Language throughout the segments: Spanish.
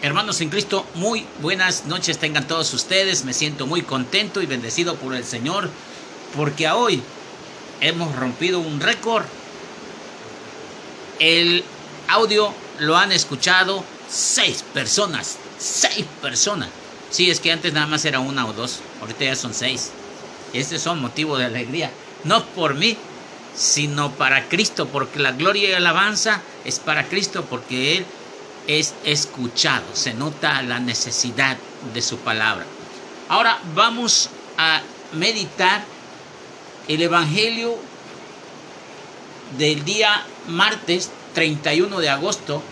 Hermanos en Cristo, muy buenas noches tengan todos ustedes. Me siento muy contento y bendecido por el Señor porque hoy hemos rompido un récord. El audio lo han escuchado seis personas. Seis personas. Sí, es que antes nada más era una o dos. Ahorita ya son seis. Este son motivo de alegría. No por mí, sino para Cristo. Porque la gloria y alabanza es para Cristo. Porque Él es escuchado, se nota la necesidad de su palabra. Ahora vamos a meditar el Evangelio del día martes 31 de agosto,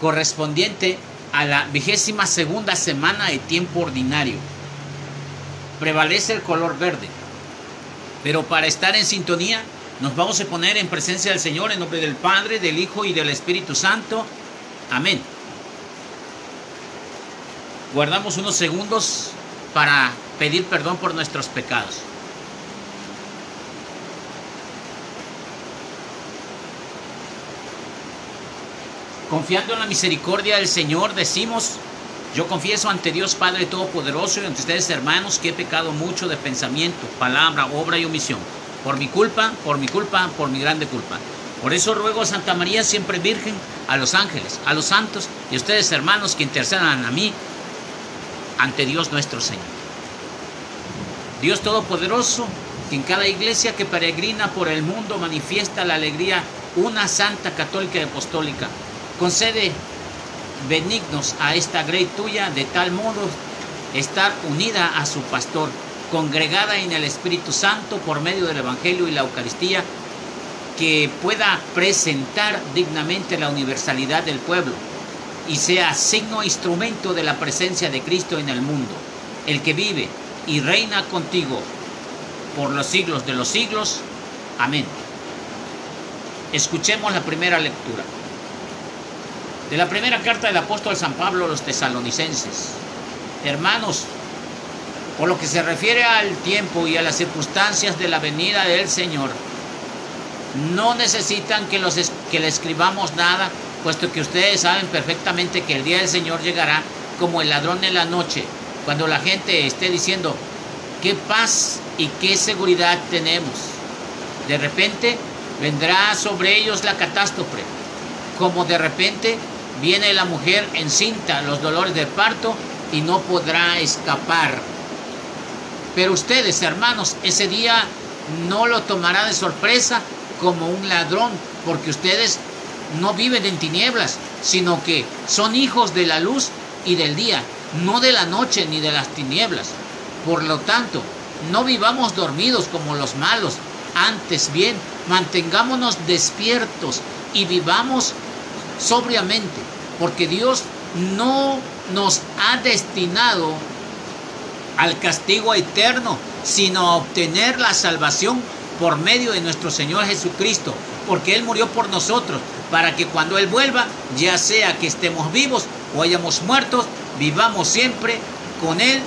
correspondiente a la vigésima segunda semana de tiempo ordinario. Prevalece el color verde. Pero para estar en sintonía, nos vamos a poner en presencia del Señor en nombre del Padre, del Hijo y del Espíritu Santo. Amén guardamos unos segundos para pedir perdón por nuestros pecados. Confiando en la misericordia del Señor, decimos, yo confieso ante Dios Padre Todopoderoso y ante ustedes hermanos que he pecado mucho de pensamiento, palabra, obra y omisión. Por mi culpa, por mi culpa, por mi grande culpa. Por eso ruego a Santa María, siempre Virgen, a los ángeles, a los santos y a ustedes hermanos que intercedan a mí ante Dios nuestro Señor. Dios Todopoderoso, que en cada iglesia que peregrina por el mundo manifiesta la alegría, una santa católica y apostólica, concede benignos a esta grey tuya de tal modo estar unida a su pastor, congregada en el Espíritu Santo por medio del Evangelio y la Eucaristía, que pueda presentar dignamente la universalidad del pueblo y sea signo e instrumento de la presencia de Cristo en el mundo, el que vive y reina contigo por los siglos de los siglos. Amén. Escuchemos la primera lectura. De la primera carta del apóstol San Pablo a los tesalonicenses. Hermanos, por lo que se refiere al tiempo y a las circunstancias de la venida del Señor, no necesitan que, los, que le escribamos nada puesto que ustedes saben perfectamente que el día del Señor llegará como el ladrón en la noche, cuando la gente esté diciendo, qué paz y qué seguridad tenemos. De repente vendrá sobre ellos la catástrofe, como de repente viene la mujer encinta, los dolores de parto, y no podrá escapar. Pero ustedes, hermanos, ese día no lo tomará de sorpresa como un ladrón, porque ustedes no viven en tinieblas, sino que son hijos de la luz y del día, no de la noche ni de las tinieblas. Por lo tanto, no vivamos dormidos como los malos, antes bien, mantengámonos despiertos y vivamos sobriamente, porque Dios no nos ha destinado al castigo eterno, sino a obtener la salvación por medio de nuestro Señor Jesucristo, porque Él murió por nosotros, para que cuando Él vuelva, ya sea que estemos vivos o hayamos muertos, vivamos siempre con Él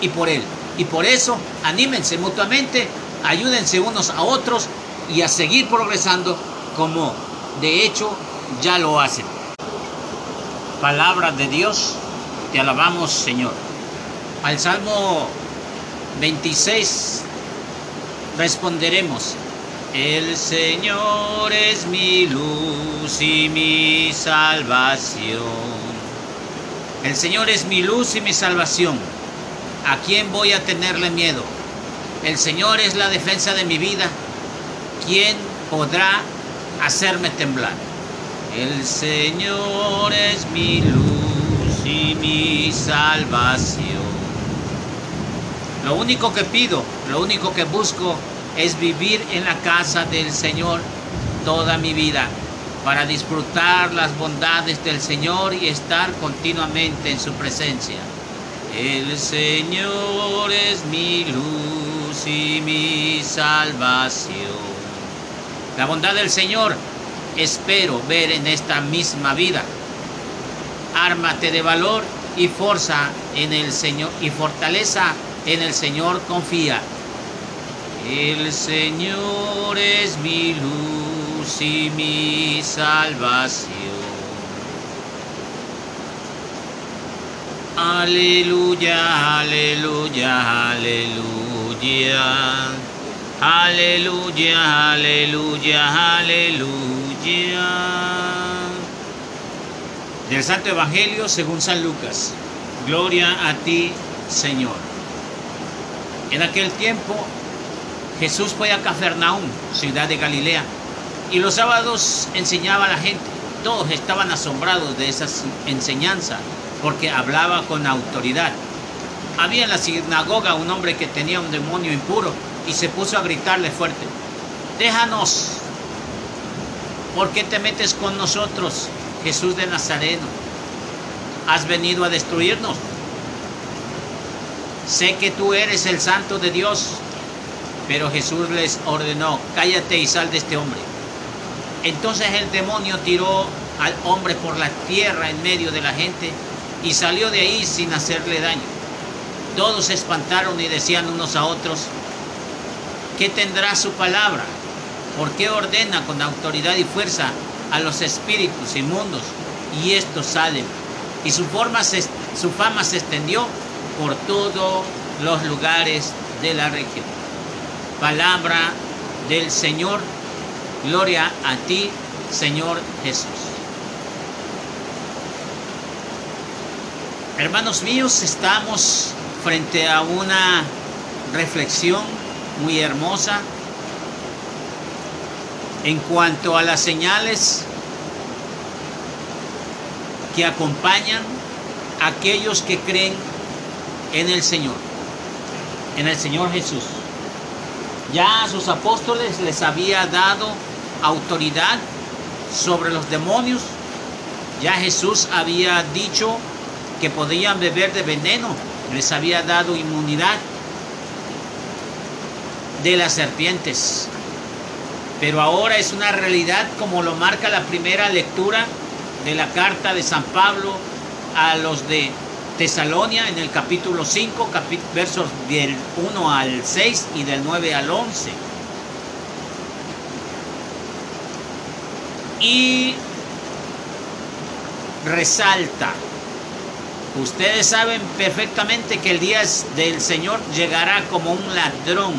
y por Él. Y por eso, anímense mutuamente, ayúdense unos a otros y a seguir progresando como de hecho ya lo hacen. Palabra de Dios, te alabamos Señor. Al Salmo 26 responderemos, el Señor es mi luz y mi salvación. El Señor es mi luz y mi salvación. ¿A quién voy a tenerle miedo? El Señor es la defensa de mi vida. ¿Quién podrá hacerme temblar? El Señor es mi luz y mi salvación. Lo único que pido, lo único que busco es vivir en la casa del Señor toda mi vida para disfrutar las bondades del Señor y estar continuamente en su presencia. El Señor es mi luz y mi salvación. La bondad del Señor espero ver en esta misma vida. Ármate de valor y fuerza en el Señor y fortaleza en el Señor confía. El Señor es mi luz y mi salvación. Aleluya, aleluya, aleluya. Aleluya, aleluya, aleluya. Del Santo Evangelio según San Lucas. Gloria a ti, Señor. En aquel tiempo Jesús fue a Cafarnaúm, ciudad de Galilea, y los sábados enseñaba a la gente. Todos estaban asombrados de esa enseñanza porque hablaba con autoridad. Había en la sinagoga un hombre que tenía un demonio impuro y se puso a gritarle fuerte, déjanos, ¿por qué te metes con nosotros, Jesús de Nazareno? ¿Has venido a destruirnos? Sé que tú eres el santo de Dios. Pero Jesús les ordenó, cállate y sal de este hombre. Entonces el demonio tiró al hombre por la tierra en medio de la gente y salió de ahí sin hacerle daño. Todos se espantaron y decían unos a otros, ¿qué tendrá su palabra? ¿Por qué ordena con autoridad y fuerza a los espíritus inmundos y estos salen? Y su, su fama se extendió por todos los lugares de la región. Palabra del Señor, gloria a ti, Señor Jesús. Hermanos míos, estamos frente a una reflexión muy hermosa en cuanto a las señales que acompañan a aquellos que creen en el Señor, en el Señor Jesús. Ya a sus apóstoles les había dado autoridad sobre los demonios. Ya Jesús había dicho que podían beber de veneno. Les había dado inmunidad de las serpientes. Pero ahora es una realidad como lo marca la primera lectura de la carta de San Pablo a los de Tesalonia en el capítulo 5, versos del 1 al 6 y del 9 al 11. Y resalta, ustedes saben perfectamente que el día del Señor llegará como un ladrón,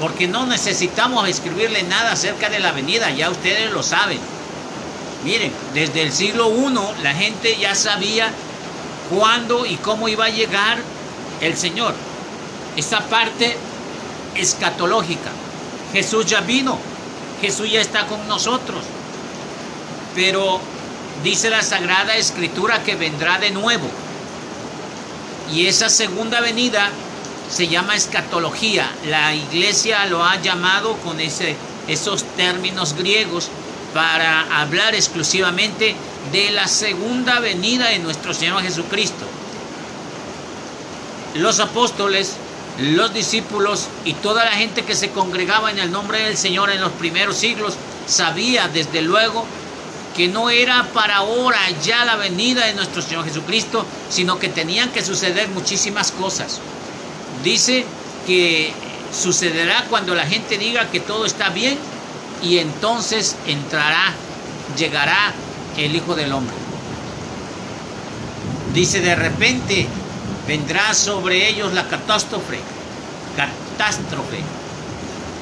porque no necesitamos escribirle nada acerca de la venida, ya ustedes lo saben Miren, desde el siglo I la gente ya sabía cuándo y cómo iba a llegar el Señor. Esta parte escatológica. Jesús ya vino, Jesús ya está con nosotros. Pero dice la Sagrada Escritura que vendrá de nuevo. Y esa segunda venida se llama escatología. La iglesia lo ha llamado con ese, esos términos griegos para hablar exclusivamente de la segunda venida de nuestro Señor Jesucristo. Los apóstoles, los discípulos y toda la gente que se congregaba en el nombre del Señor en los primeros siglos sabía desde luego que no era para ahora ya la venida de nuestro Señor Jesucristo, sino que tenían que suceder muchísimas cosas. Dice que sucederá cuando la gente diga que todo está bien y entonces entrará, llegará el Hijo del Hombre. Dice, de repente vendrá sobre ellos la catástrofe, catástrofe,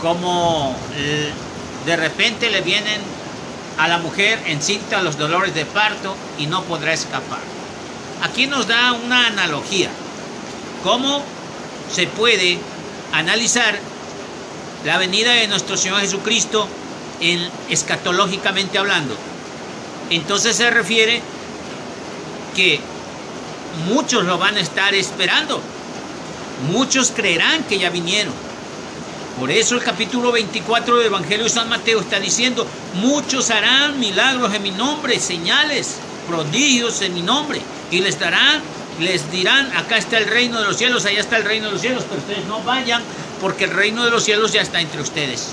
como de repente le vienen a la mujer encinta los dolores de parto y no podrá escapar. Aquí nos da una analogía, cómo se puede analizar la venida de nuestro Señor Jesucristo escatológicamente hablando. Entonces se refiere que muchos lo van a estar esperando. Muchos creerán que ya vinieron. Por eso el capítulo 24 del Evangelio de San Mateo está diciendo, muchos harán milagros en mi nombre, señales, prodigios en mi nombre, y les darán, les dirán, acá está el reino de los cielos, allá está el reino de los cielos, pero ustedes no vayan, porque el reino de los cielos ya está entre ustedes.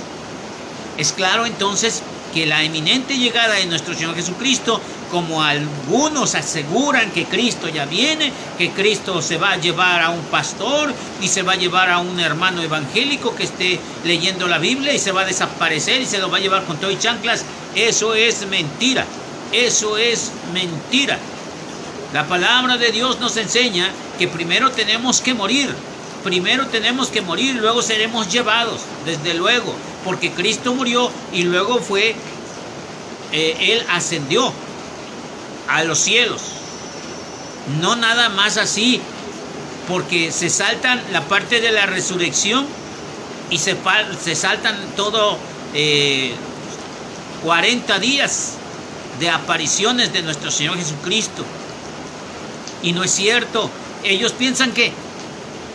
Es claro entonces que la eminente llegada de nuestro Señor Jesucristo, como algunos aseguran que Cristo ya viene, que Cristo se va a llevar a un pastor y se va a llevar a un hermano evangélico que esté leyendo la Biblia y se va a desaparecer y se lo va a llevar con todo y chanclas, eso es mentira, eso es mentira. La palabra de Dios nos enseña que primero tenemos que morir. Primero tenemos que morir, luego seremos llevados, desde luego, porque Cristo murió y luego fue, eh, Él ascendió a los cielos. No nada más así, porque se saltan la parte de la resurrección y se, se saltan todo 40 eh, días de apariciones de nuestro Señor Jesucristo. Y no es cierto. Ellos piensan que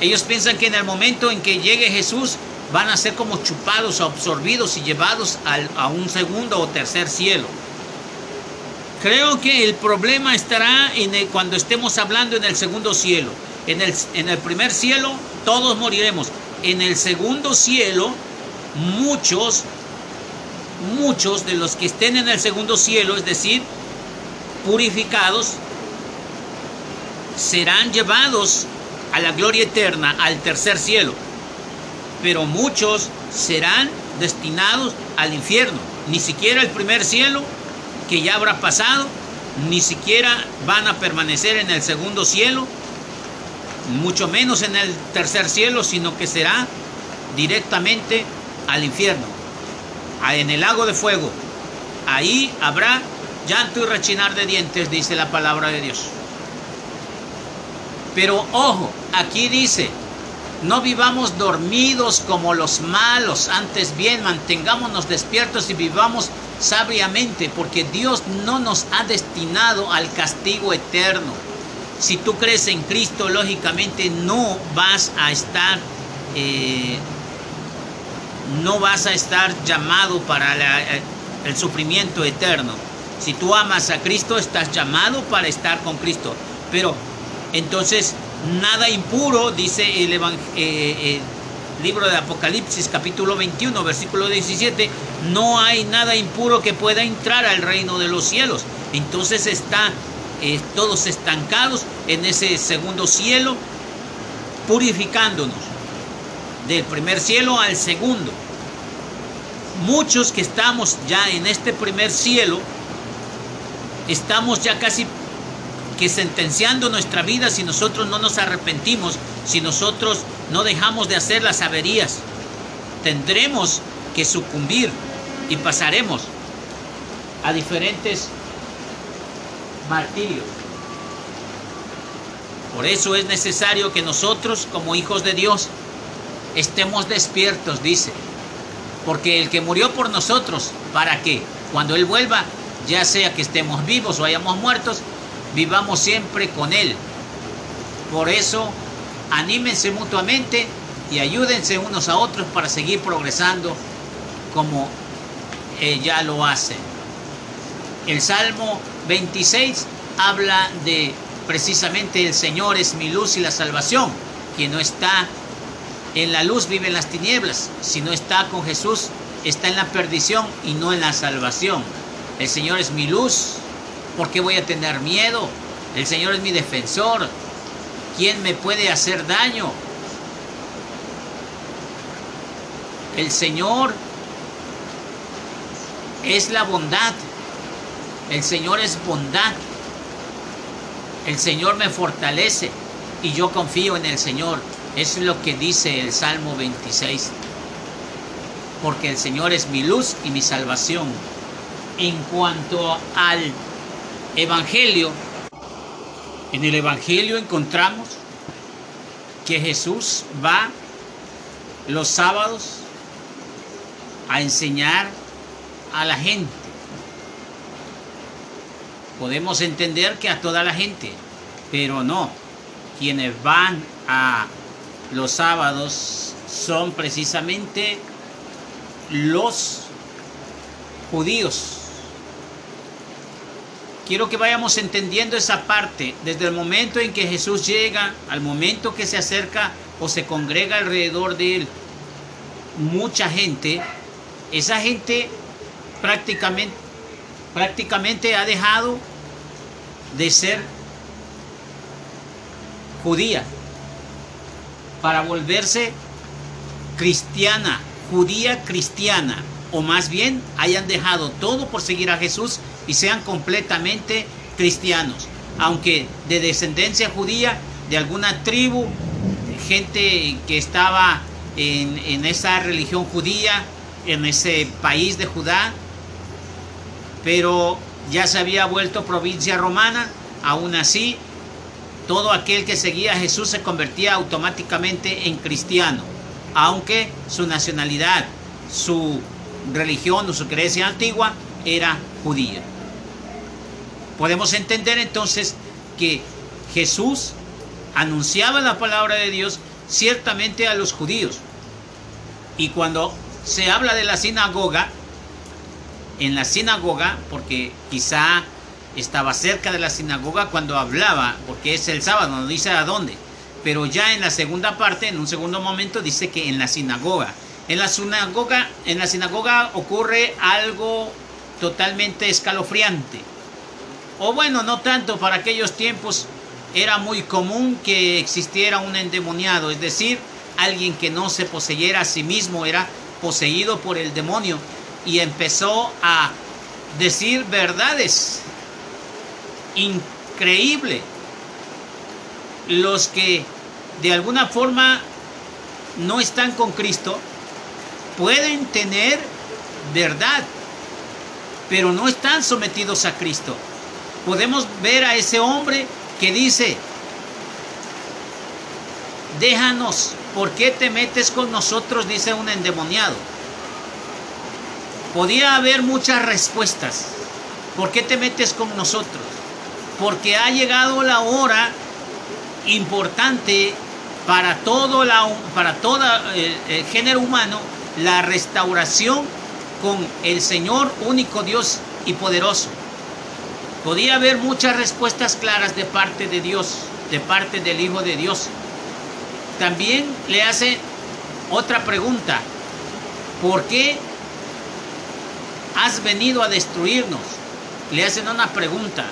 ellos piensan que en el momento en que llegue Jesús van a ser como chupados, absorbidos y llevados a un segundo o tercer cielo. Creo que el problema estará en cuando estemos hablando en el segundo cielo. En el, en el primer cielo todos moriremos. En el segundo cielo muchos, muchos de los que estén en el segundo cielo, es decir, purificados, serán llevados a la gloria eterna, al tercer cielo. Pero muchos serán destinados al infierno. Ni siquiera el primer cielo, que ya habrá pasado, ni siquiera van a permanecer en el segundo cielo, mucho menos en el tercer cielo, sino que será directamente al infierno, en el lago de fuego. Ahí habrá llanto y rechinar de dientes, dice la palabra de Dios. Pero ojo, aquí dice, no vivamos dormidos como los malos, antes bien mantengámonos despiertos y vivamos sabiamente, porque Dios no nos ha destinado al castigo eterno. Si tú crees en Cristo, lógicamente no vas a estar, eh, no vas a estar llamado para el sufrimiento eterno. Si tú amas a Cristo, estás llamado para estar con Cristo. Pero entonces, nada impuro, dice el, eh, eh, libro de Apocalipsis capítulo 21, versículo 17, no hay nada impuro que pueda entrar al reino de los cielos. Entonces está eh, todos estancados en ese segundo cielo, purificándonos del primer cielo al segundo. Muchos que estamos ya en este primer cielo, estamos ya casi que sentenciando nuestra vida si nosotros no nos arrepentimos, si nosotros no dejamos de hacer las averías, tendremos que sucumbir y pasaremos a diferentes martirios. Por eso es necesario que nosotros como hijos de Dios estemos despiertos, dice. Porque el que murió por nosotros, ¿para qué? Cuando Él vuelva, ya sea que estemos vivos o hayamos muertos, vivamos siempre con Él. Por eso, anímense mutuamente y ayúdense unos a otros para seguir progresando como ya lo hacen. El Salmo 26 habla de precisamente el Señor es mi luz y la salvación. Quien no está en la luz vive en las tinieblas. Si no está con Jesús, está en la perdición y no en la salvación. El Señor es mi luz ¿Por qué voy a tener miedo? El Señor es mi defensor. ¿Quién me puede hacer daño? El Señor es la bondad. El Señor es bondad. El Señor me fortalece y yo confío en el Señor. Es lo que dice el Salmo 26. Porque el Señor es mi luz y mi salvación. En cuanto al Evangelio, en el Evangelio encontramos que Jesús va los sábados a enseñar a la gente. Podemos entender que a toda la gente, pero no. Quienes van a los sábados son precisamente los judíos quiero que vayamos entendiendo esa parte. Desde el momento en que Jesús llega al momento que se acerca o se congrega alrededor de él mucha gente, esa gente prácticamente, prácticamente ha dejado de ser judía para volverse cristiana, judía cristiana, o más bien hayan dejado todo por seguir a Jesús y sean completamente cristianos. aunque de descendencia judía, de alguna tribu, gente que estaba en, en esa religión judía, en ese país de Judá, pero ya se había vuelto provincia romana, aún así todo aquel que seguía a Jesús se convertía automáticamente en cristiano, aunque su nacionalidad, su religión o su creencia antigua era judía. Podemos entender entonces que Jesús anunciaba la palabra de Dios ciertamente a los judíos. Y cuando se habla de la sinagoga, en la sinagoga, porque quizá estaba cerca de la sinagoga cuando hablaba, porque es el sábado, no dice a dónde, pero ya en la segunda parte, en un segundo momento, dice que en la sinagoga. En la sinagoga, en la sinagoga ocurre algo totalmente escalofriante. O bueno, no tanto, para aquellos tiempos era muy común que existiera un endemoniado, es decir, alguien que no se poseyera a sí mismo, era poseído por el demonio y empezó a decir verdades increíble. Los que de alguna forma no están con Cristo pueden tener verdad, pero no están sometidos a Cristo. Podemos ver a ese hombre que dice, déjanos, ¿por qué te metes con nosotros? Dice un endemoniado. Podía haber muchas respuestas. ¿Por qué te metes con nosotros? Porque ha llegado la hora importante para todo para el, el género humano, la restauración con el Señor único Dios y poderoso. Podía haber muchas respuestas claras de parte de Dios, de parte del Hijo de Dios. También le hace otra pregunta. ¿Por qué has venido a destruirnos? Le hacen una pregunta.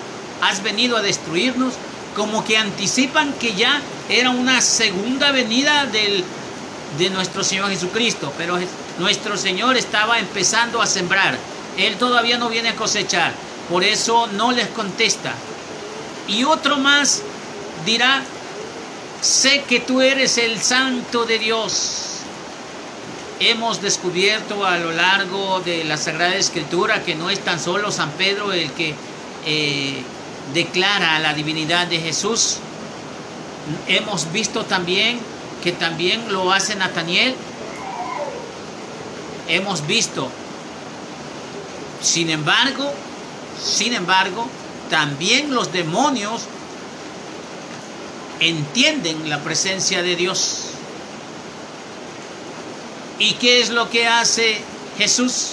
¿Has venido a destruirnos? Como que anticipan que ya era una segunda venida del, de nuestro Señor Jesucristo. Pero nuestro Señor estaba empezando a sembrar. Él todavía no viene a cosechar. Por eso no les contesta. Y otro más dirá, sé que tú eres el santo de Dios. Hemos descubierto a lo largo de la Sagrada Escritura que no es tan solo San Pedro el que eh, declara la divinidad de Jesús. Hemos visto también que también lo hace Nataniel. Hemos visto. Sin embargo, sin embargo, también los demonios entienden la presencia de Dios. ¿Y qué es lo que hace Jesús?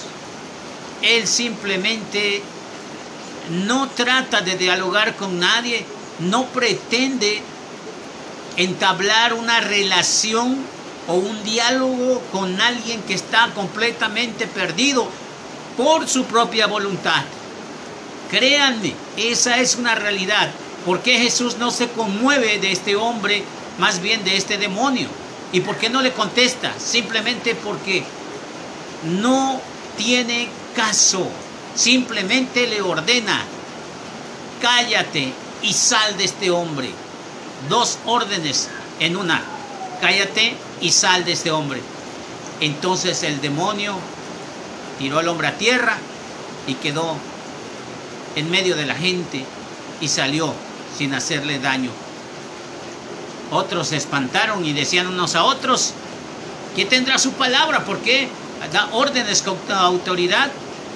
Él simplemente no trata de dialogar con nadie, no pretende entablar una relación o un diálogo con alguien que está completamente perdido por su propia voluntad. Créanme, esa es una realidad. ¿Por qué Jesús no se conmueve de este hombre, más bien de este demonio? ¿Y por qué no le contesta? Simplemente porque no tiene caso. Simplemente le ordena, cállate y sal de este hombre. Dos órdenes en una. Cállate y sal de este hombre. Entonces el demonio tiró al hombre a tierra y quedó en medio de la gente y salió sin hacerle daño. Otros se espantaron y decían unos a otros, ¿qué tendrá su palabra? Porque da órdenes con autoridad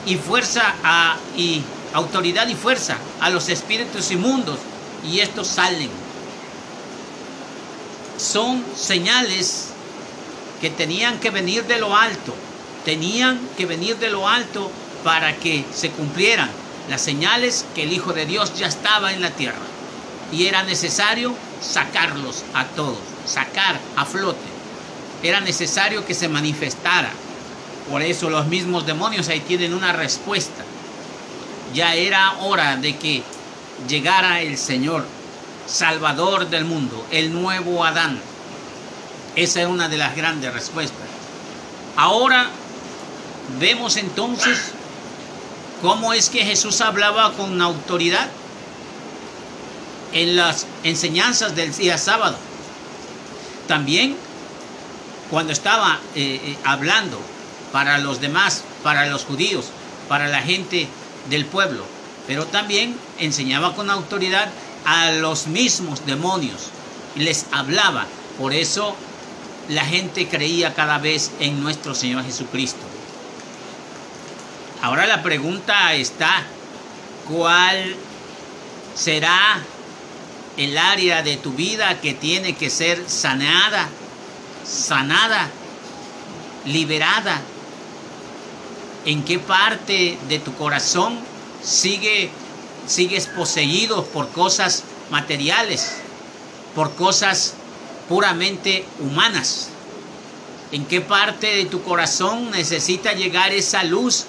y fuerza a, y autoridad y fuerza a los espíritus inmundos y estos salen. Son señales que tenían que venir de lo alto, tenían que venir de lo alto para que se cumplieran las señales que el Hijo de Dios ya estaba en la tierra y era necesario sacarlos a todos, sacar a flote. Era necesario que se manifestara. Por eso los mismos demonios ahí tienen una respuesta. Ya era hora de que llegara el Señor, Salvador del mundo, el nuevo Adán. Esa es una de las grandes respuestas. Ahora vemos entonces ¿Cómo es que Jesús hablaba con autoridad? en las enseñanzas del día sábado. También cuando estaba eh, eh, hablando para los demás, para los judíos, para la gente del pueblo, pero también enseñaba con autoridad a los mismos demonios les hablaba. Por eso la gente creía cada vez en nuestro Señor Jesucristo. Ahora la pregunta está, ¿cuál será el área de tu vida que tiene que ser sanada, sanada, liberada? ¿En qué parte de tu corazón sigue, sigues poseído por cosas materiales, por cosas puramente humanas? ¿En qué parte de tu corazón necesita llegar esa luz?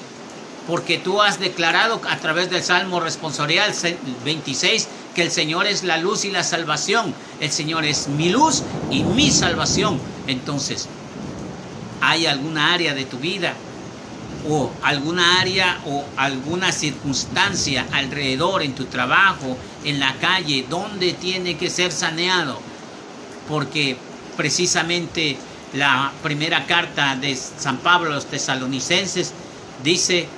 Porque tú has declarado a través del Salmo responsorial 26 que el Señor es la luz y la salvación. El Señor es mi luz y mi salvación. Entonces, ¿hay alguna área de tu vida o alguna área o alguna circunstancia alrededor en tu trabajo, en la calle, donde tiene que ser saneado? Porque precisamente la primera carta de San Pablo a los tesalonicenses dice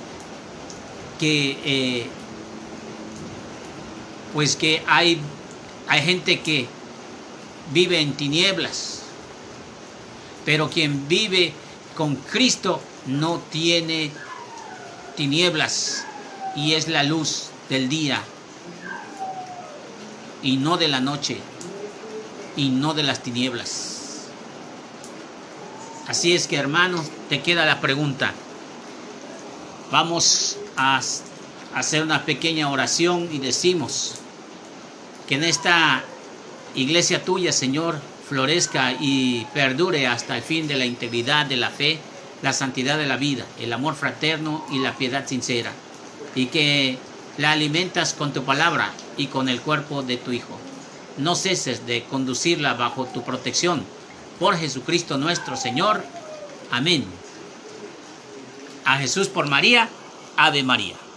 que eh, pues que hay, hay gente que vive en tinieblas, pero quien vive con Cristo no tiene tinieblas y es la luz del día y no de la noche y no de las tinieblas. Así es que hermanos, te queda la pregunta. Vamos a hacer una pequeña oración y decimos que en esta iglesia tuya, Señor, florezca y perdure hasta el fin de la integridad de la fe, la santidad de la vida, el amor fraterno y la piedad sincera, y que la alimentas con tu palabra y con el cuerpo de tu Hijo. No ceses de conducirla bajo tu protección. Por Jesucristo nuestro Señor. Amén. A Jesús por María. Ave María.